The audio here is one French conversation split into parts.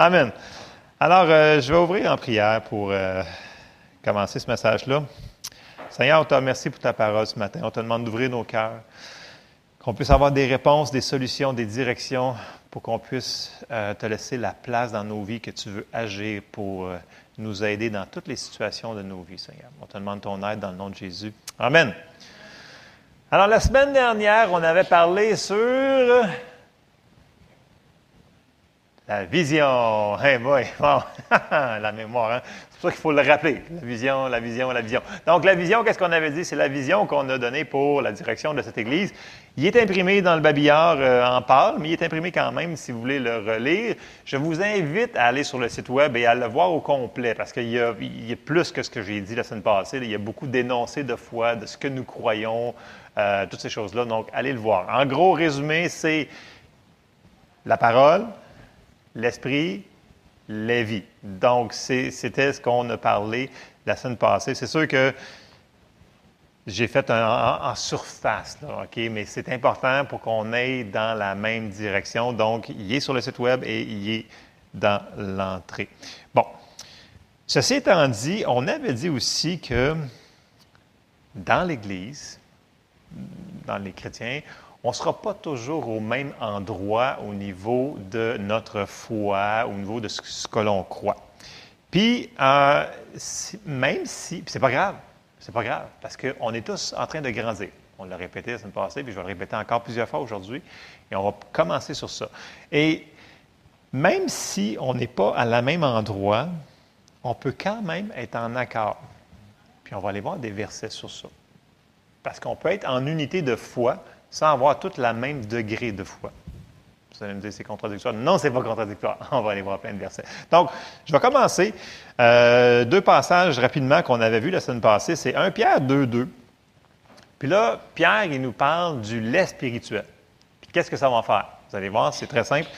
Amen. Alors, euh, je vais ouvrir en prière pour euh, commencer ce message-là. Seigneur, on te remercie pour ta parole ce matin. On te demande d'ouvrir nos cœurs, qu'on puisse avoir des réponses, des solutions, des directions pour qu'on puisse euh, te laisser la place dans nos vies que tu veux agir pour nous aider dans toutes les situations de nos vies, Seigneur. On te demande ton aide dans le nom de Jésus. Amen. Alors, la semaine dernière, on avait parlé sur la vision. La mémoire, hein? c'est pour ça qu'il faut le rappeler. La vision, la vision, la vision. Donc, la vision, qu'est-ce qu'on avait dit? C'est la vision qu'on a donnée pour la direction de cette Église. Il est imprimé dans le babillard euh, en pâle, mais il est imprimé quand même si vous voulez le relire. Je vous invite à aller sur le site web et à le voir au complet, parce qu'il y, a plus que ce que j'ai dit la semaine passée. Il y a beaucoup d'énoncés de foi, de ce que nous croyons, euh, toutes ces choses-là. Donc, allez le voir. En gros, résumé, c'est la parole, l'esprit, les vies. Donc, c'était ce qu'on a parlé la semaine passée. C'est sûr que j'ai fait un, en, surface, OK? Mais c'est important pour qu'on aille dans la même direction. Donc, il est sur le site web et il est dans l'entrée. Bon. Ceci étant dit, on avait dit aussi que dans l'Église, dans les chrétiens, on ne sera pas toujours au même endroit au niveau de notre foi, au niveau de ce que l'on croit. Puis, euh, même si, c'est pas grave, c'est pas grave, parce qu'on est tous en train de grandir. On l'a répété la semaine passée, puis je vais le répéter encore plusieurs fois aujourd'hui, et on va commencer sur ça. Et même si on n'est pas à la même endroit, on peut quand même être en accord. Puis on va aller voir des versets sur ça. Parce qu'on peut être en unité de foi sans avoir tout le même degré de foi. Vous allez me dire, c'est contradictoire. Non, c'est pas contradictoire. On va aller voir plein de versets. Donc, je vais commencer. Euh, deux passages rapidement qu'on avait vus la semaine passée. C'est 1 Pierre 2, 2. Puis là, Pierre, il nous parle du lait spirituel. Puis qu'est-ce que ça va faire? Vous allez voir, c'est très simple.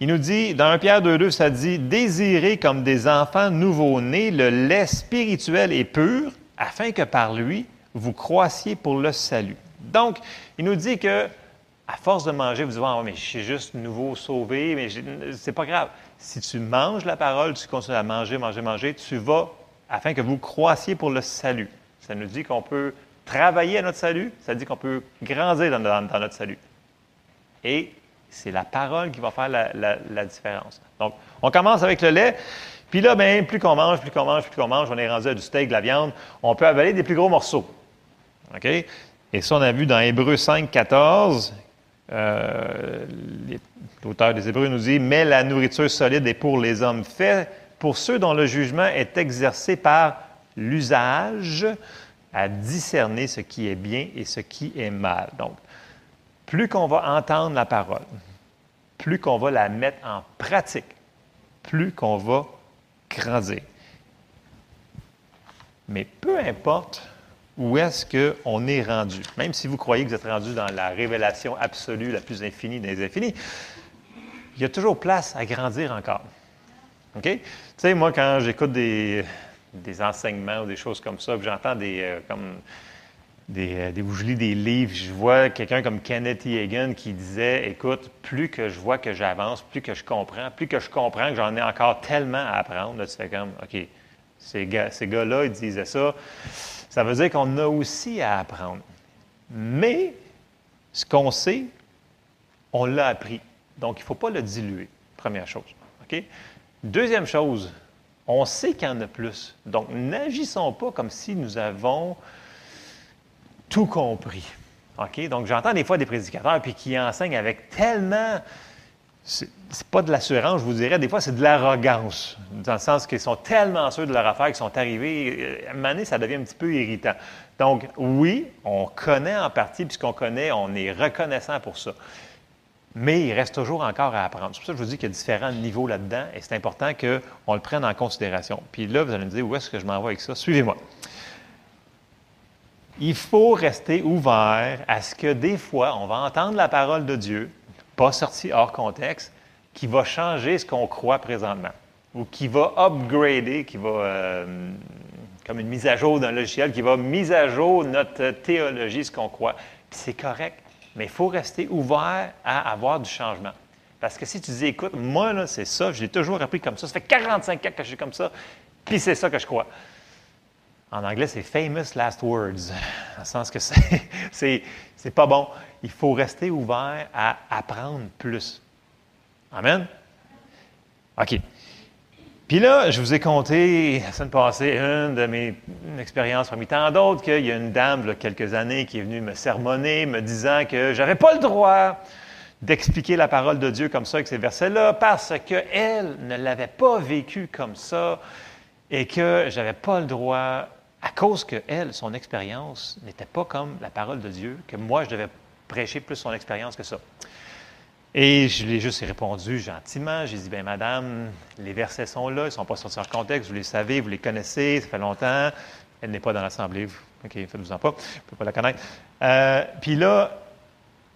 Il nous dit, dans 1 Pierre 2, 2, ça dit Désirez comme des enfants nouveau-nés le lait spirituel et pur, afin que par lui, vous croissiez pour le salut. Donc, il nous dit que, à force de manger, vous dites, ah, mais je suis juste nouveau sauvé, mais c'est pas grave. Si tu manges la parole, tu continues à manger, manger, manger, tu vas afin que vous croissiez pour le salut. Ça nous dit qu'on peut travailler à notre salut, ça dit qu'on peut grandir dans, notre salut. Et c'est la parole qui va faire la, différence. Donc, on commence avec le lait. Puis là, bien, plus qu'on mange, plus qu'on mange, plus qu'on mange, on est rendu à du steak, de la viande, on peut avaler des plus gros morceaux. OK? Et ça, on a vu dans Hébreux 5, 14, euh, l'auteur des Hébreux nous dit Mais la nourriture solide est pour les hommes faits, pour ceux dont le jugement est exercé par l'usage à discerner ce qui est bien et ce qui est mal. Donc, plus qu'on va entendre la parole, plus qu'on va la mettre en pratique, plus qu'on va grandir. Mais peu importe où est-ce qu'on est rendu? Même si vous croyez que vous êtes rendu dans la révélation absolue, la plus infinie des infinis, il y a toujours place à grandir encore. OK? Tu sais, moi, quand j'écoute des, enseignements ou des choses comme ça, j'entends des, euh, comme des, euh, des, je lis des livres, je vois quelqu'un comme Kenneth Hagan qui disait, écoute, plus que je vois que j'avance, plus que je comprends, plus que je comprends que j'en ai encore tellement à apprendre, là, tu fais comme, OK, ces, gars, ces gars-là, ils disaient ça ça veut dire qu'on a aussi à apprendre. Mais ce qu'on sait, on l'a appris. Donc, il ne faut pas le diluer, première chose. Deuxième chose, on sait qu'il y en a plus. Donc, n'agissons pas comme si nous avons tout compris. Donc, j'entends des fois des prédicateurs puis qui enseignent avec tellement c'est pas de l'assurance, je vous dirais. Des fois, c'est de l'arrogance, dans le sens qu'ils sont tellement sûrs de leur affaire qu'ils sont arrivés. Euh, à un ça devient un petit peu irritant. Donc, oui, on connaît en partie, puisqu'on connaît, on est reconnaissant pour ça. Mais il reste toujours encore à apprendre. C'est pour ça que je vous dis qu'il y a différents niveaux là-dedans et c'est important qu'on le prenne en considération. Puis là, vous allez me dire, où est-ce que je m'en vais avec ça? Suivez-moi. Il faut rester ouvert à ce que des fois, on va entendre la parole de Dieu, pas sorti hors contexte, qui va changer ce qu'on croit présentement, ou qui va upgrader, qui va, euh, comme une mise à jour d'un logiciel, qui va mise à jour notre théologie, ce qu'on croit. c'est correct, mais il faut rester ouvert à avoir du changement. Parce que si tu dis, écoute, moi, là, c'est ça, je l'ai toujours appris comme ça, ça fait 45 ans que je suis comme ça, puis c'est ça que je crois. En anglais, c'est famous last words, dans le sens que c'est, pas bon. Il faut rester ouvert à apprendre plus. Amen? OK. Puis là, je vous ai conté la semaine passée une de mes expériences parmi tant d'autres qu'il y a une dame, il y a quelques années, qui est venue me sermonner, me disant que j'avais pas le droit d'expliquer la parole de Dieu comme ça avec ces versets-là parce qu'elle ne l'avait pas vécu comme ça et que je n'avais pas le droit, à cause que elle, son expérience n'était pas comme la parole de Dieu, que moi, je devais prêcher plus son expérience que ça. Et je lui ai juste répondu gentiment. J'ai dit, bien, madame, les versets sont là, ils ne sont pas sortis en contexte, vous les savez, vous les connaissez, ça fait longtemps. Elle n'est pas dans l'Assemblée. OK, faites-vous-en pas, vous ne pouvez pas la connaître. Euh, puis là,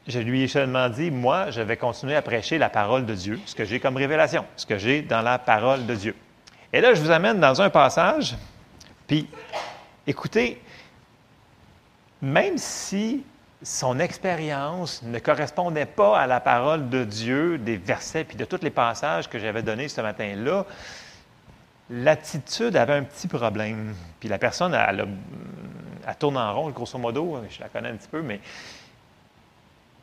je lui ai seulement dit, moi, je vais continuer à prêcher la parole de Dieu, ce que j'ai comme révélation, ce que j'ai dans la parole de Dieu. Et là, je vous amène dans un passage, puis écoutez, même si son expérience ne correspondait pas à la parole de Dieu, des versets, puis de tous les passages que j'avais donnés ce matin-là, l'attitude avait un petit problème. Puis la personne, elle, elle, tourne en rond, grosso modo, je la connais un petit peu, mais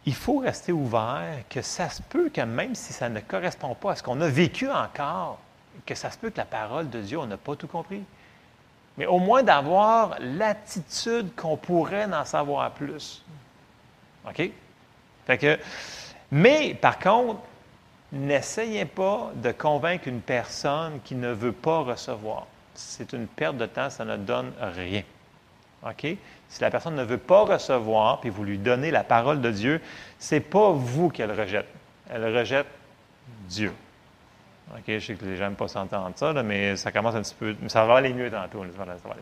il faut rester ouvert, que ça se peut que même si ça ne correspond pas à ce qu'on a vécu encore, que ça se peut que la parole de Dieu, on n'a pas tout compris. Mais au moins d'avoir l'attitude qu'on pourrait en savoir plus. OK? Mais par contre, n'essayez pas de convaincre une personne qui ne veut pas recevoir. C'est une perte de temps, ça ne donne rien. OK? Si la personne ne veut pas recevoir, puis vous lui donnez la parole de Dieu, ce n'est pas vous qu'elle rejette. Elle rejette Dieu. OK, je sais que les gens n'aiment pas s'entendre ça, mais ça commence un petit peu. Mais ça va aller mieux tantôt. Ça va aller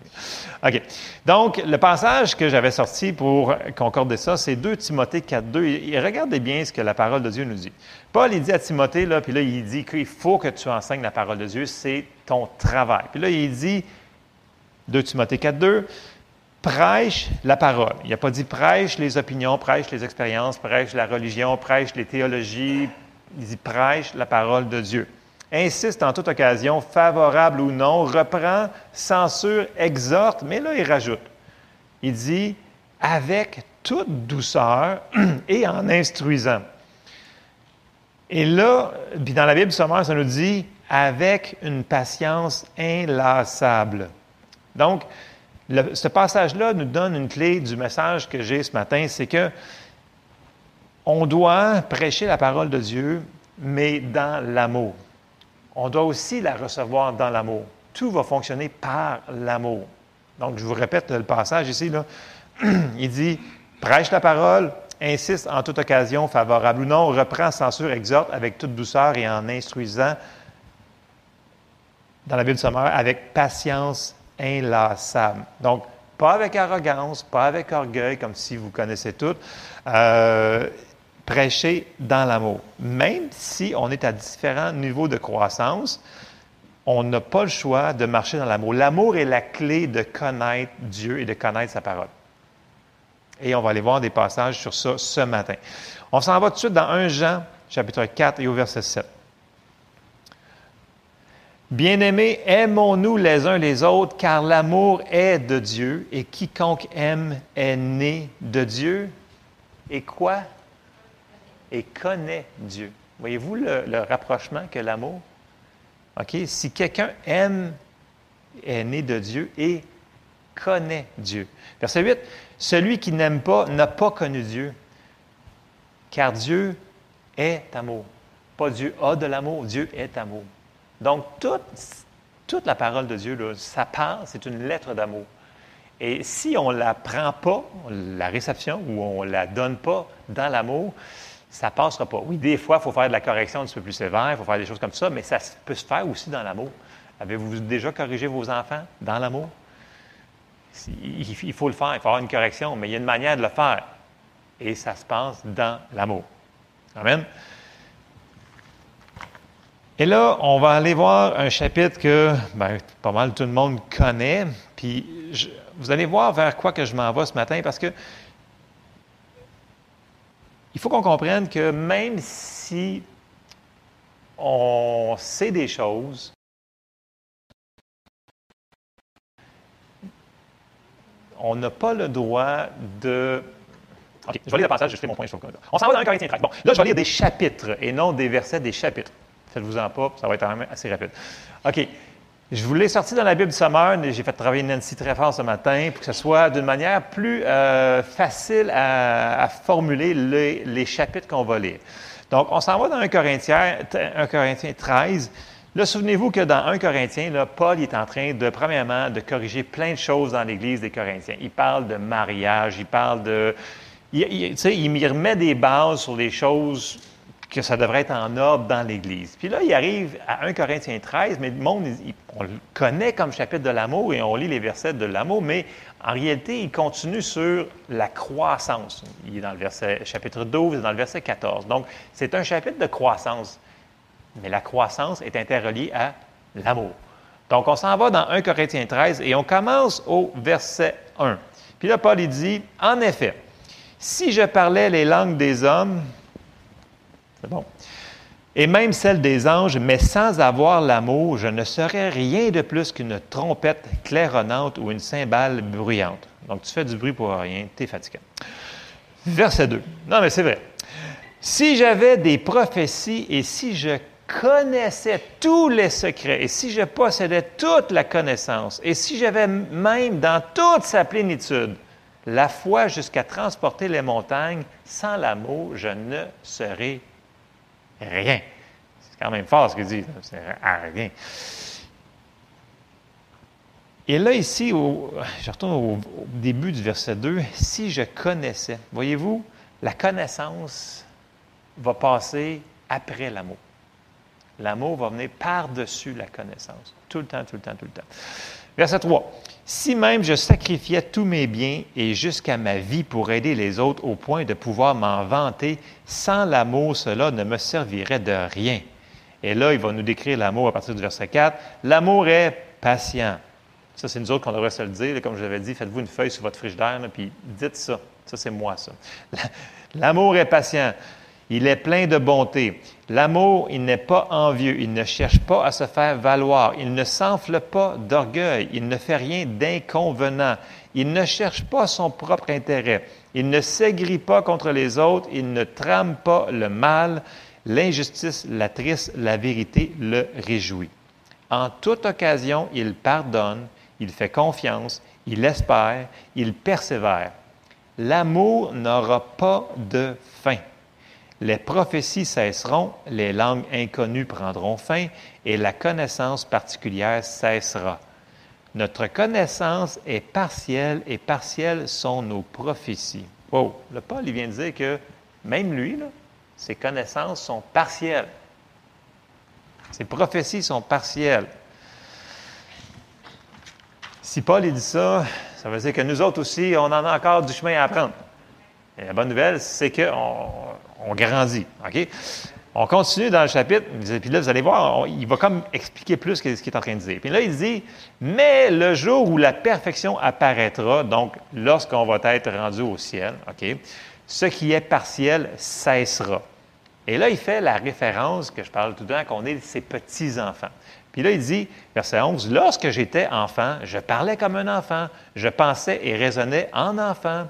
mieux. OK. Donc, le passage que j'avais sorti pour concorder ça, c'est 2 Timothée 4.2. Et regardez bien ce que la parole de Dieu nous dit. Paul, il dit à Timothée, là, puis là, il dit qu'il faut que tu enseignes la parole de Dieu, c'est ton travail. Puis là, il dit, 2 Timothée 4.2, prêche la parole. Il n'a pas dit prêche les opinions, prêche les expériences, prêche la religion, prêche les théologies. Il dit prêche la parole de Dieu. Insiste en toute occasion, favorable ou non, reprend, censure, exhorte, mais là, il rajoute. Il dit avec toute douceur et en instruisant. Et là, puis dans la Bible sommaire, ça nous dit avec une patience inlassable. Donc, ce passage-là nous donne une clé du message que j'ai ce matin, c'est que on doit prêcher la parole de Dieu, mais dans l'amour. On doit aussi la recevoir dans l'amour. Tout va fonctionner par l'amour. Donc, je vous répète le passage ici. Il dit, prêche la parole, insiste en toute occasion, favorable ou non, reprend, censure, exhorte avec toute douceur et en instruisant dans la Bible sommaire avec patience inlassable. Donc, pas avec arrogance, pas avec orgueil, comme si vous connaissez tout. Euh, prêcher dans l'amour. Même si on est à différents niveaux de croissance, on n'a pas le choix de marcher dans l'amour. L'amour est la clé de connaître Dieu et de connaître sa parole. Et on va aller voir des passages sur ça ce matin. On s'en va tout de suite dans 1 Jean, chapitre 4 et au verset 7. Bien-aimés, aimons-nous les uns les autres, car l'amour est de Dieu, et quiconque aime est né de Dieu. Et quoi? Et connaît Dieu. Voyez-vous le, rapprochement que l'amour? Si quelqu'un aime, est né de Dieu et connaît Dieu. Verset 8, celui qui n'aime pas n'a pas connu Dieu, car Dieu est amour. Pas Dieu a de l'amour, Dieu est amour. Donc, toute, la parole de Dieu, ça parle, c'est une lettre d'amour. Et si on ne la prend pas, la réception, ou on ne la donne pas dans l'amour, ça ne passera pas. Oui, des fois, il faut faire de la correction un petit peu plus sévère, il faut faire des choses comme ça, mais ça peut se faire aussi dans l'amour. Avez-vous déjà corrigé vos enfants dans l'amour? Il faut le faire, il faut avoir une correction, mais il y a une manière de le faire. Et ça se passe dans l'amour. Amen. Et là, on va aller voir un chapitre que ben, pas mal tout le monde connaît. Puis vous allez voir vers quoi que je m'en vais ce matin parce que il faut qu'on comprenne que même si on sait des choses. On n'a pas le droit de. OK, je vais lire le passage, je fais mon point. On s'en va dans 1 Corinthiens 13. Bon, là, je vais lire des chapitres et non des versets, des chapitres. Faites-vous-en pas, ça va être quand même assez rapide. OK. Je vous l'ai sorti dans la Bible du Summer, j'ai fait travailler Nancy très fort ce matin pour que ce soit d'une manière plus euh, facile à, formuler les, chapitres qu'on va lire. Donc, on s'en va dans 1 Corinthiens, 1 Corinthiens 13. Là, souvenez-vous que dans 1 Corinthiens, là, Paul est en train de, premièrement, de corriger plein de choses dans l'Église des Corinthiens. Il parle de mariage, il parle de... Il, il, il remet des bases sur les choses que ça devrait être en ordre dans l'Église. Puis là, il arrive à 1 Corinthiens 13, mais le monde, on le connaît comme chapitre de l'amour et on lit les versets de l'amour, mais en réalité, il continue sur la croissance. Il est dans le verset, chapitre 12 et dans le verset 14. Donc, c'est un chapitre de croissance, mais la croissance est interreliée à l'amour. Donc, on s'en va dans 1 Corinthiens 13 et on commence au verset 1. Puis là, Paul il dit, en effet, si je parlais les langues des hommes Et même celle des anges, mais sans avoir l'amour, je ne serais rien de plus qu'une trompette claironnante ou une cymbale bruyante. Donc, tu fais du bruit pour rien, tu es fatiguant. Verset 2. Non, mais c'est vrai. Si j'avais des prophéties et si je connaissais tous les secrets et si je possédais toute la connaissance et si j'avais même dans toute sa plénitude la foi jusqu'à transporter les montagnes, sans l'amour, je ne serais Rien. C'est quand même fort ce qu'il dit. C'est rien. Et là, ici, je retourne au, début du verset 2, si je connaissais, voyez-vous, la connaissance va passer après l'amour. L'amour va venir par-dessus la connaissance. Tout le temps, tout le temps, tout le temps. Verset 3. Si même je sacrifiais tous mes biens et jusqu'à ma vie pour aider les autres au point de pouvoir m'en vanter, sans l'amour, cela ne me servirait de rien. Et là, il va nous décrire l'amour à partir du verset 4. L'amour est patient. Ça, c'est nous autres qu'on devrait se le dire. Comme je l'avais dit, faites-vous une feuille sur votre frigidaire, puis dites ça. Ça, c'est moi, ça. L'amour est patient. Il est plein de bonté. L'amour, il n'est pas envieux, il ne cherche pas à se faire valoir, il ne s'enfle pas d'orgueil, il ne fait rien d'inconvenant, il ne cherche pas son propre intérêt, il ne s'aigrit pas contre les autres, il ne trame pas le mal, l'injustice la triste, la vérité le réjouit. En toute occasion, il pardonne, il fait confiance, il espère, il persévère. L'amour n'aura pas de fin. Les prophéties cesseront, les langues inconnues prendront fin et la connaissance particulière cessera. Notre connaissance est partielle et partielles sont nos prophéties. Wow! Le Paul il vient de dire que même lui, ses connaissances sont partielles. Ses prophéties sont partielles. Si Paul dit ça, ça veut dire que nous autres aussi, on en a encore du chemin à apprendre. Et la bonne nouvelle, c'est qu'on on grandit. On continue dans le chapitre, puis là, vous allez voir, il va comme expliquer plus ce qu'il est en train de dire. Puis là, il dit Mais le jour où la perfection apparaîtra, donc lorsqu'on va être rendu au ciel, ce qui est partiel cessera. Et là, il fait la référence que je parle tout le temps, qu'on est ses petits-enfants. Puis là, il dit, verset 11, Lorsque j'étais enfant, je parlais comme un enfant, je pensais et raisonnais en enfant.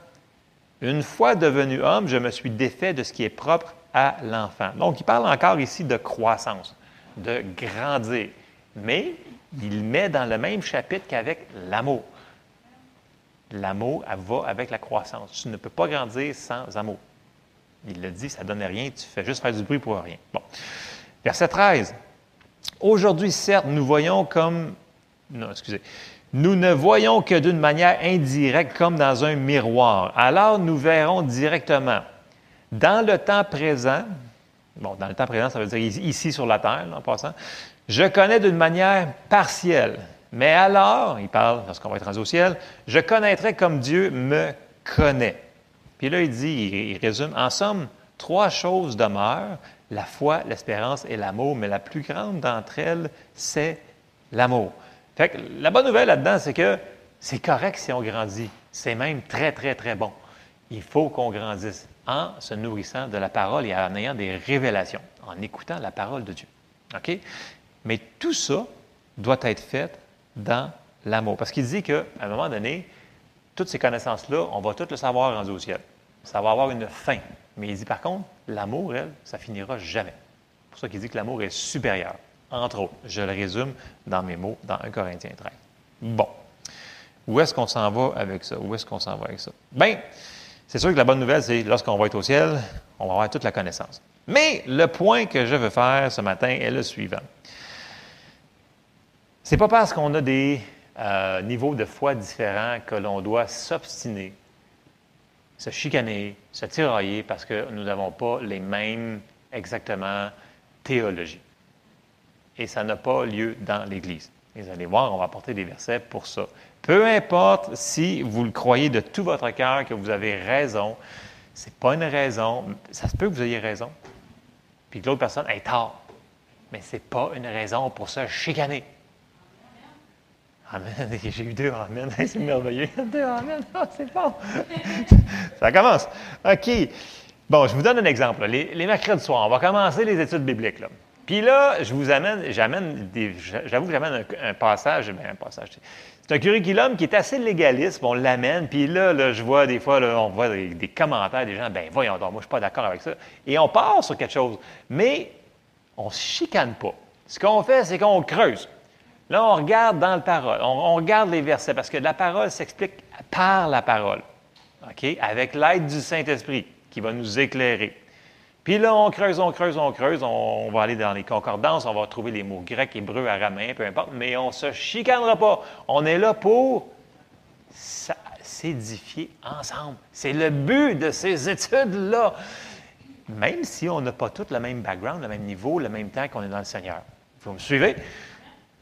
Une fois devenu homme, je me suis défait de ce qui est propre à l'enfant. Donc, il parle encore ici de croissance, de grandir. Mais il met dans le même chapitre qu'avec l'amour. L'amour va avec la croissance. Tu ne peux pas grandir sans amour. Il le dit, ça ne donne rien, tu fais juste faire du bruit pour rien. Bon. Verset 13. Aujourd'hui, certes, nous voyons comme. Non, excusez. Nous ne voyons que d'une manière indirecte comme dans un miroir. Alors nous verrons directement. Dans le temps présent, bon, dans le temps présent, ça veut dire ici sur la terre, en passant, je connais d'une manière partielle. Mais alors, il parle, lorsqu'on va être rendu au ciel, je connaîtrai comme Dieu me connaît. Puis là, il dit, il résume, en somme, trois choses demeurent, la foi, l'espérance et l'amour, mais la plus grande d'entre elles, c'est l'amour. La bonne nouvelle là-dedans, c'est que c'est correct si on grandit. C'est même très, très, très bon. Il faut qu'on grandisse en se nourrissant de la parole et en ayant des révélations, en écoutant la parole de Dieu. OK? Mais tout ça doit être fait dans l'amour. Parce qu'il dit qu'à un moment donné, toutes ces connaissances-là, on va toutes le savoir rendu au ciel. Ça va avoir une fin. Mais il dit par contre, l'amour, elle, ça finira jamais. C'est pour ça qu'il dit que l'amour est supérieur. Entre autres, je le résume dans mes mots dans 1 Corinthiens 13. Bon. Où est-ce qu'on s'en va avec ça? Où est-ce qu'on s'en va avec ça? Bien, c'est sûr que la bonne nouvelle, c'est lorsqu'on va être au ciel, on va avoir toute la connaissance. Mais le point que je veux faire ce matin est le suivant. C'est pas parce qu'on a des euh, niveaux de foi différents que l'on doit s'obstiner, se chicaner, se tirailler parce que nous n'avons pas les mêmes exactement théologies. Et ça n'a pas lieu dans l'Église. Vous allez voir, on va apporter des versets pour ça. Peu importe si vous le croyez de tout votre cœur que vous avez raison, ce n'est pas une raison. Ça se peut que vous ayez raison, puis que l'autre personne ait tort. Mais ce n'est pas une raison pour se chicaner. Amen. J'ai eu deux Amen. C'est merveilleux. Deux Amen. Ah, c'est bon. Ça commence. OK. Bon, je vous donne un exemple. Les, les mercredis soirs, on va commencer les études bibliques. Là. Puis là, je vous amène, j'amène j'avoue que j'amène un, passage, ben, un passage. C'est un curriculum qui est assez légaliste, on l'amène, puis là, je vois des fois, on voit des, commentaires des gens, ben voyons moi je suis pas d'accord avec ça. Et on part sur quelque chose, mais on ne se chicane pas. Ce qu'on fait, c'est qu'on creuse. Là, on regarde dans la parole, on, on regarde les versets, parce que la parole s'explique par la parole, OK? Avec l'aide du Saint-Esprit qui va nous éclairer. Puis là, on creuse, on creuse, on creuse, on, va aller dans les concordances, on va trouver les mots grecs, hébreux, araméens, peu importe, mais on ne se chicanera pas. On est là pour s'édifier ensemble. C'est le but de ces études-là. Même si on n'a pas tous le même background, le même niveau, le même temps qu'on est dans le Seigneur. Vous me suivez?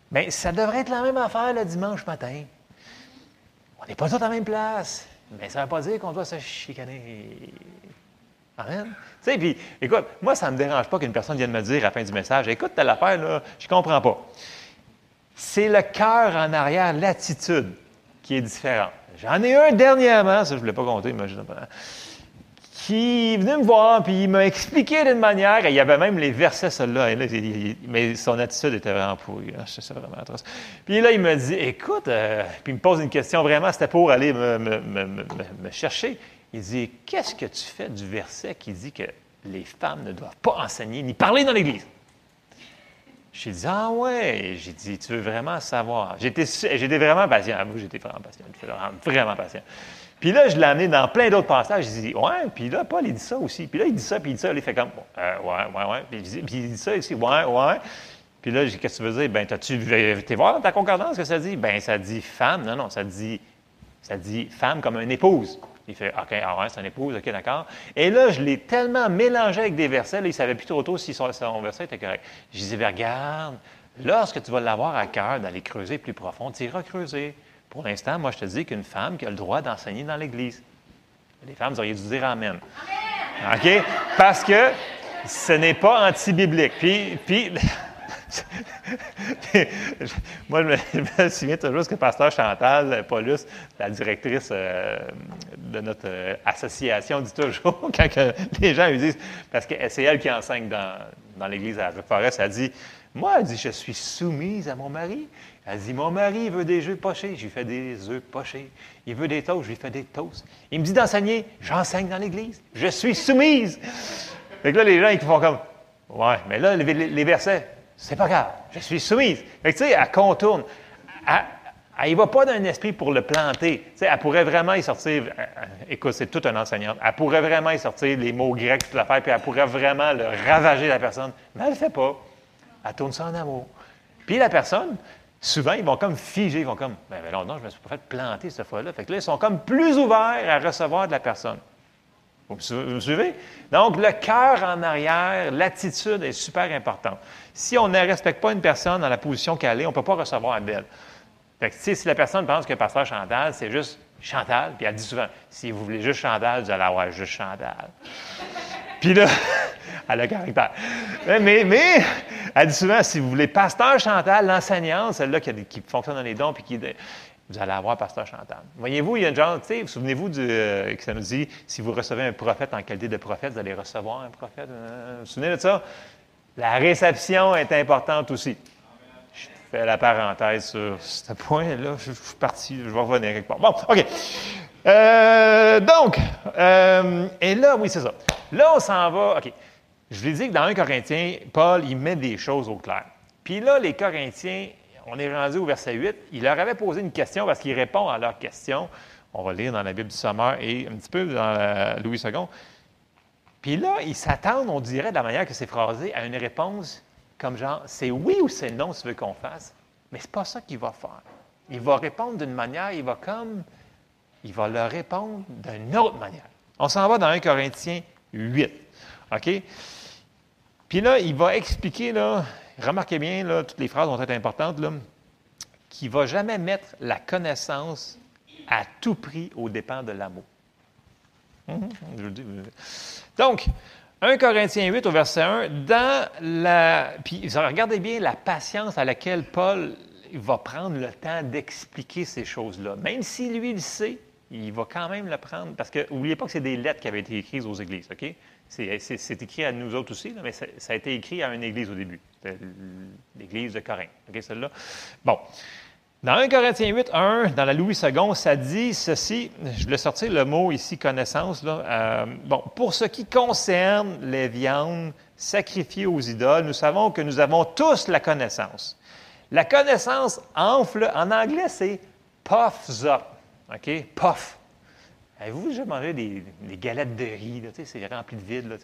Mais ça devrait être la même affaire le dimanche matin. On n'est pas tous à la même place. Mais ça ne veut pas dire qu'on doit se chicaner. Amen. Tu sais, puis, écoute, moi, ça ne me dérange pas qu'une personne vienne me dire à la fin du message Écoute, telle affaire, là, je ne comprends pas. C'est le cœur en arrière, l'attitude qui est différente. J'en ai un dernièrement, ça, je ne voulais pas compter, mais je qui est venu me voir, puis il m'a expliqué d'une manière, et il y avait même les versets, ceux-là, mais son attitude était vraiment pourrie. Là, je vraiment atroce. Puis là, il me dit, écoute, euh, puis il me pose une question, vraiment, c'était pour aller me chercher. Il dit, qu'est-ce que tu fais du verset qui dit que les femmes ne doivent pas enseigner ni parler dans l'Église? J'ai dit, ah ouais. J'ai dit, tu veux vraiment savoir? J'étais, vraiment patient. Moi, j'étais vraiment patient. Vraiment, patient. Puis là, je l'ai amené dans plein d'autres passages. J'ai dit, ouais. Puis là, Paul, il dit ça aussi. Puis là, il dit ça, puis il dit ça. Il fait comme, euh, ouais, ouais, ouais. Puis, il dit ça aussi, ouais, ouais. Puis là, qu'est-ce que tu veux dire? Ben, t'as-tu été voir dans ta concordance ce que ça dit? Ben, ça dit femme. Non, non, ça dit, ça dit femme comme une épouse. Il fait OK, ah ouais, c'est une épouse, OK, d'accord. Et là, je l'ai tellement mélangé avec des versets, là, il ne savait plus trop tôt si son, verset était correct. Je disais, ben, regarde, lorsque tu vas l'avoir à cœur d'aller creuser plus profond, tu iras creuser. Pour l'instant, moi, je te dis qu'une femme qui a le droit d'enseigner dans l'Église. Les femmes, vous auriez dû dire Amen. OK? Parce que ce n'est pas anti-biblique. Puis, puis Moi, je me, souviens toujours ce que Pasteur Chantal Paulus, la directrice euh, de notre euh, association, dit toujours quand les gens lui disent, parce que c'est elle qui enseigne dans, l'Église à Forest, elle dit Moi, elle dit, je suis soumise à mon mari. Elle dit Mon mari veut des œufs pochés, lui fais des œufs pochés. Il veut des toasts, lui fais des toasts. Il me dit d'enseigner, j'enseigne dans l'Église. Je suis soumise. Fait que là, les gens, ils font comme Ouais, mais là, les versets, c'est pas grave, je suis soumise. Tu sais, elle contourne. Elle ne va pas d'un esprit pour le planter. Elle pourrait vraiment y sortir. Euh, euh, écoute, c'est toute une enseignante. Elle pourrait vraiment y sortir les mots grecs, toute l'affaire, puis elle pourrait vraiment le ravager la personne. Mais elle ne le fait pas. Elle tourne ça en amour. Puis la personne, souvent, ils vont comme figer. Ils vont comme, ben, ben non, je ne me suis pas fait planter cette fois-là. Fait que là, ils sont comme plus ouverts à recevoir de la personne. Vous me suivez? Donc, le cœur en arrière, l'attitude est super importante. Si on ne respecte pas une personne dans la position qu'elle est, on ne peut pas recevoir d'elle. Fait que, si la personne pense que Pasteur Chantal, c'est juste Chantal, puis elle dit souvent, si vous voulez juste Chantal, vous allez avoir juste Chantal. puis là, elle a caractère. Mais, mais, elle dit souvent, si vous voulez Pasteur Chantal, l'enseignante, celle-là qui, fonctionne dans les dons, puis qui vous allez avoir Pasteur Chantal. Voyez-vous, il y a une genre, tu sais, vous souvenez-vous euh, que ça nous dit, si vous recevez un prophète en qualité de prophète, vous allez recevoir un prophète. Vous vous souvenez de ça? La réception est importante aussi. Je fais la parenthèse sur ce point-là. Je, suis parti, je vais revenir quelque part. Bon, OK. Euh, donc, euh, et là, oui, c'est ça. Là, on s'en va. OK. Je vous ai dit que dans 1 Corinthiens, Paul, il met des choses au clair. Puis là, les Corinthiens, on est rendu au verset 8. Il leur avait posé une question parce qu'il répond à leur question. On va lire dans la Bible du Sommeur et un petit peu dans Louis II. Puis là, ils s'attendent, on dirait, de la manière que c'est phrasé, à une réponse comme genre, c'est oui ou c'est non, si tu veux qu'on fasse. Mais c'est pas ça qu'il va faire. Il va répondre d'une manière, il va comme, il va leur répondre d'une autre manière. On s'en va dans 1 Corinthiens 8. OK? Puis là, il va expliquer, là, remarquez bien, là, toutes les phrases vont être importantes, qu'il ne va jamais mettre la connaissance à tout prix au dépens de l'amour. Mhm. Donc, 1 Corinthiens 8 au verset 1, dans la. Puis regardez bien la patience à laquelle Paul va prendre le temps d'expliquer ces choses-là. Même si lui le sait, il va quand même le prendre. Parce que, n'oubliez pas que c'est des lettres qui avaient été écrites aux églises, OK? C'est écrit à nous autres aussi, mais ça, a été écrit à une église au début. l'église de Corinthe, OK, celle-là? Bon. Dans 1 Corinthiens 8, 1, dans la Louis II, ça dit ceci, je vais sortir le mot ici, connaissance. Euh, bon, pour ce qui concerne les viandes sacrifiées aux idoles, nous savons que nous avons tous la connaissance. La connaissance enfle, en anglais, c'est puffs up. OK? Puff. Avez-vous déjà mangé des, galettes de riz? C'est rempli de vide.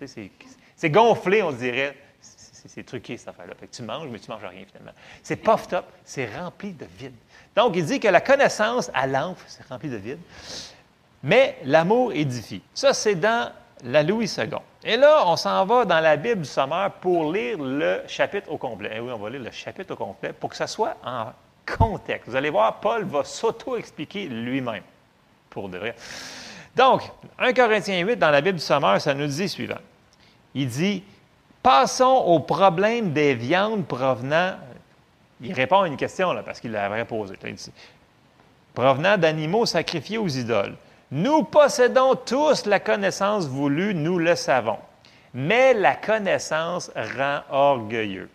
C'est gonflé, on dirait. C'est truqué, cette affaire-là. Tu manges, mais tu manges rien, finalement. C'est puffed up, c'est rempli de vide. Donc, il dit que la connaissance à l'enfant, c'est rempli de vide, mais l'amour édifie. Ça, c'est dans la Louis II. Et là, on s'en va dans la Bible du Sommeur pour lire le chapitre au complet. Eh oui, on va lire le chapitre au complet pour que ça soit en contexte. Vous allez voir, Paul va s'auto-expliquer lui-même, pour de vrai. Donc, 1 Corinthiens 8, dans la Bible du Sommeur, ça nous dit suivant. Il dit, passons au problème des viandes provenant il répond à une question, là, parce qu'il l'avait posée. Provenant d'animaux sacrifiés aux idoles. Nous possédons tous la connaissance voulue, nous le savons. Mais la connaissance rend orgueilleux.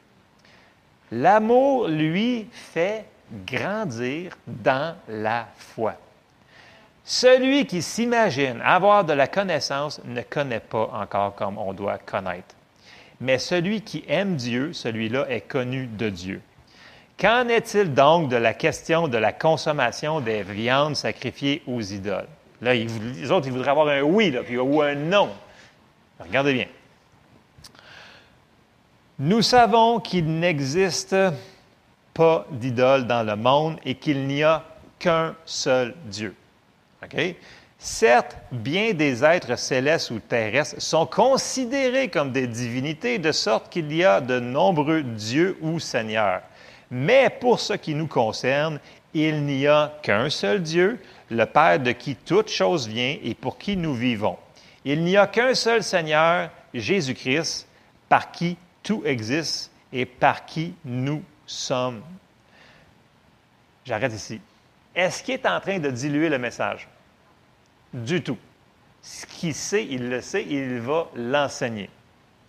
L'amour, lui, fait grandir dans la foi. Celui qui s'imagine avoir de la connaissance ne connaît pas encore comme on doit connaître. Mais celui qui aime Dieu, celui-là est connu de Dieu. Qu'en est-il donc de la question de la consommation des viandes sacrifiées aux idoles? Là, les autres, ils voudraient avoir un oui ou un non. Regardez bien. Nous savons qu'il n'existe pas d'idole dans le monde et qu'il n'y a qu'un seul Dieu. Certes, bien des êtres célestes ou terrestres sont considérés comme des divinités, de sorte qu'il y a de nombreux dieux ou seigneurs. Mais pour ce qui nous concerne, il n'y a qu'un seul Dieu, le Père de qui toute chose vient et pour qui nous vivons. Il n'y a qu'un seul Seigneur, Jésus-Christ, par qui tout existe et par qui nous sommes. J'arrête ici. Est-ce qu'il est en train de diluer le message? Du tout. Ce qu'il sait, il le sait, il va l'enseigner.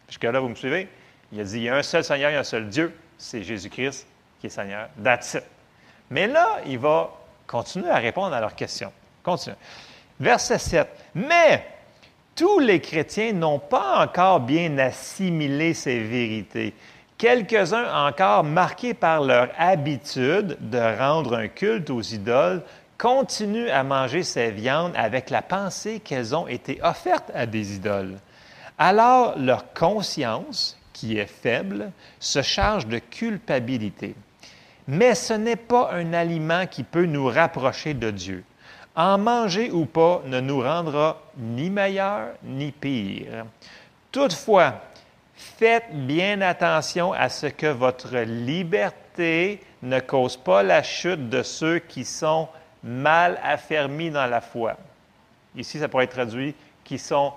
Jusque-là, vous me suivez? Il a dit, il y a un seul Seigneur, il y a un seul Dieu, c'est Jésus-Christ qui est Seigneur. That's Mais là, il va continuer à répondre à leurs questions. Continue. Verset 7. Mais tous les chrétiens n'ont pas encore bien assimilé ces vérités. Quelques-uns encore, marqués par leur habitude de rendre un culte aux idoles, continuent à manger ces viandes avec la pensée qu'elles ont été offertes à des idoles. Alors leur conscience, qui est faible, se charge de culpabilité mais ce n'est pas un aliment qui peut nous rapprocher de Dieu. En manger ou pas ne nous rendra ni meilleur ni pire. Toutefois, faites bien attention à ce que votre liberté ne cause pas la chute de ceux qui sont mal affermis dans la foi. Ici, ça pourrait être traduit qui sont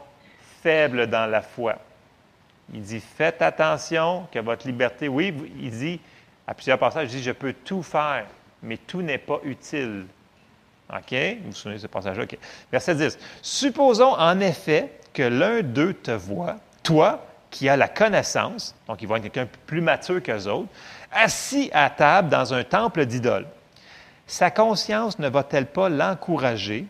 faibles dans la foi. Il dit, faites attention que votre liberté, oui, il dit, à plusieurs passages, il dit Je peux tout faire, mais tout n'est pas utile. OK? Vous vous souvenez de ce passage-là? OK. Verset 10. Supposons en effet que l'un d'eux te voit, toi, qui a la connaissance, donc il être quelqu'un plus mature qu'eux autres, assis à table dans un temple d'idoles. Sa conscience ne va-t-elle pas l'encourager,